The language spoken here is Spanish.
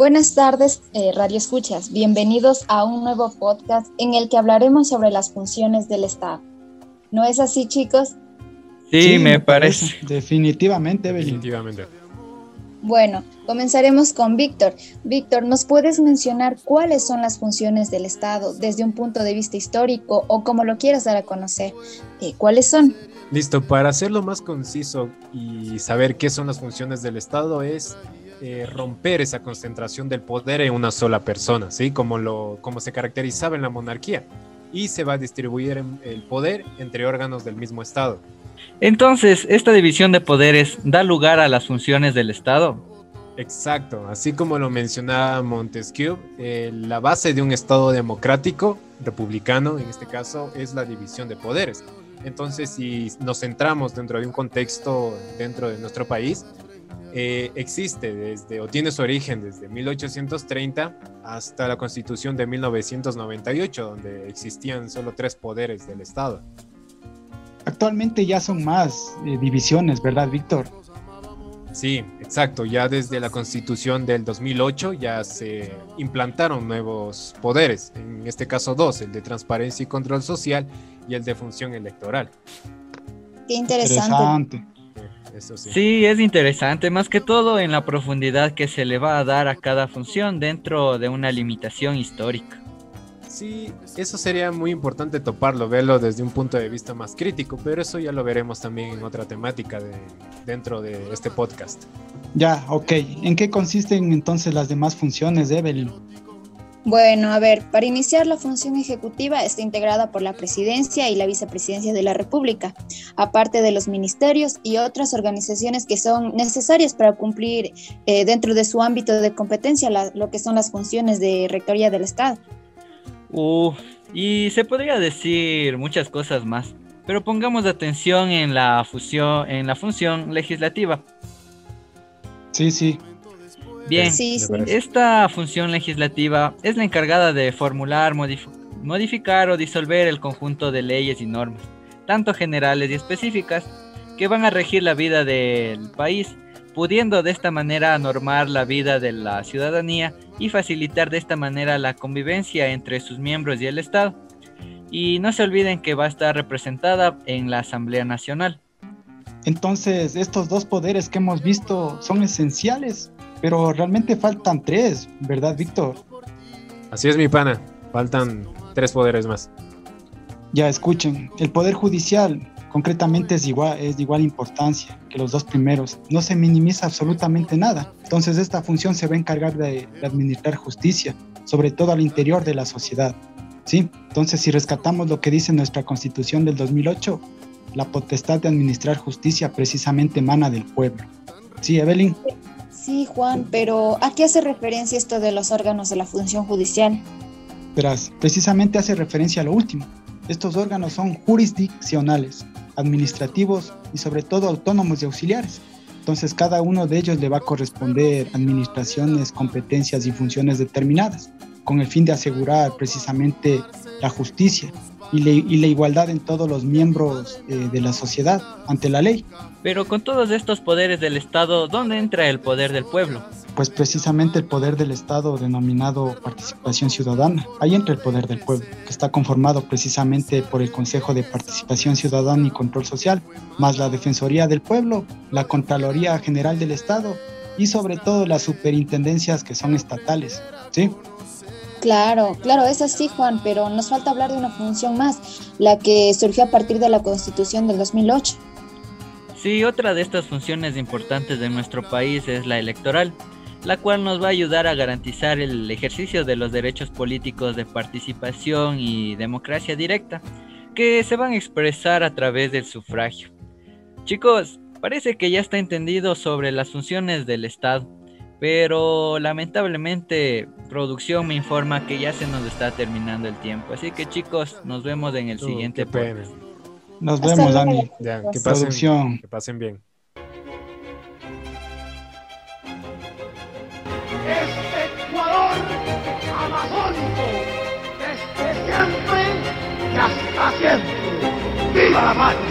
Buenas tardes, eh, Radio Escuchas. Bienvenidos a un nuevo podcast en el que hablaremos sobre las funciones del Estado. ¿No es así, chicos? Sí, me, parece. Definitivamente, Definitivamente. Bueno, comenzaremos con Víctor. Víctor, ¿nos puedes mencionar cuáles son las funciones del Estado desde un punto de vista histórico o como lo quieras dar a conocer? Eh, ¿Cuáles son? Listo, para hacerlo más conciso y saber qué son las funciones del Estado es eh, romper esa concentración del poder en una sola persona, ¿sí? Como, lo, como se caracterizaba en la monarquía. Y se va a distribuir el poder entre órganos del mismo Estado. Entonces, esta división de poderes da lugar a las funciones del Estado. Exacto, así como lo mencionaba Montesquieu, eh, la base de un Estado democrático, republicano en este caso, es la división de poderes. Entonces, si nos centramos dentro de un contexto dentro de nuestro país, eh, existe desde, o tiene su origen desde 1830 hasta la Constitución de 1998, donde existían solo tres poderes del Estado. Actualmente ya son más eh, divisiones, ¿verdad, Víctor? Sí, exacto. Ya desde la Constitución del 2008 ya se implantaron nuevos poderes, en este caso dos, el de transparencia y control social y el de función electoral. Qué interesante sí. es interesante, más que todo en la profundidad que se le va a dar a cada función dentro de una limitación histórica. Sí, eso sería muy importante toparlo, verlo desde un punto de vista más crítico, pero eso ya lo veremos también en otra temática de, dentro de este podcast. Ya, ok. ¿En qué consisten entonces las demás funciones, Evelyn? Bueno, a ver, para iniciar la función ejecutiva está integrada por la presidencia y la vicepresidencia de la República, aparte de los ministerios y otras organizaciones que son necesarias para cumplir eh, dentro de su ámbito de competencia lo que son las funciones de rectoría del Estado. Uf, y se podría decir muchas cosas más, pero pongamos atención en la, fusión, en la función legislativa. Sí, sí, Bien, esta función legislativa es la encargada de formular, modificar o disolver el conjunto de leyes y normas, tanto generales y específicas, que van a regir la vida del país, pudiendo de esta manera normar la vida de la ciudadanía y facilitar de esta manera la convivencia entre sus miembros y el Estado. Y no se olviden que va a estar representada en la Asamblea Nacional. Entonces, estos dos poderes que hemos visto son esenciales pero realmente faltan tres, ¿verdad, Víctor? Así es, mi pana. Faltan tres poderes más. Ya escuchen, el poder judicial concretamente es igual, es de igual importancia que los dos primeros. No se minimiza absolutamente nada. Entonces esta función se va a encargar de, de administrar justicia, sobre todo al interior de la sociedad. ¿sí? Entonces si rescatamos lo que dice nuestra constitución del 2008, la potestad de administrar justicia precisamente emana del pueblo. ¿Sí, Evelyn? Sí, Juan, pero ¿a qué hace referencia esto de los órganos de la función judicial? Verás, precisamente hace referencia a lo último. Estos órganos son jurisdiccionales, administrativos y sobre todo autónomos y auxiliares. Entonces cada uno de ellos le va a corresponder administraciones, competencias y funciones determinadas, con el fin de asegurar precisamente la justicia y, la igualdad en todos los miembros eh, de la sociedad ante la ley. Pero con todos estos poderes del Estado, ¿dónde entra el poder del pueblo? Pues precisamente el poder del Estado denominado participación ciudadana. Ahí entra el poder del pueblo, que está conformado precisamente por el Consejo de Participación Ciudadana y Control Social, más la Defensoría del Pueblo, la Contraloría General del Estado y sobre todo las superintendencias que son estatales. ¿Sí? Claro, claro, es así, Juan, pero nos falta hablar de una función más, la que surgió a partir de la Constitución del 2008. Sí, otra de estas funciones importantes de nuestro país es la electoral, la cual nos va a ayudar a garantizar el ejercicio de los derechos políticos de participación y democracia directa, que se van a expresar a través del sufragio. Chicos, parece que ya está entendido sobre las funciones del Estado pero lamentablemente producción me informa que ya se nos está terminando el tiempo. Así que chicos, nos vemos en el uh, siguiente podcast. Nos vemos, Dani. Ya, que pasen, que pasen bien. Este Ecuador amazónico, desde siempre haciendo. ¡Viva la patria!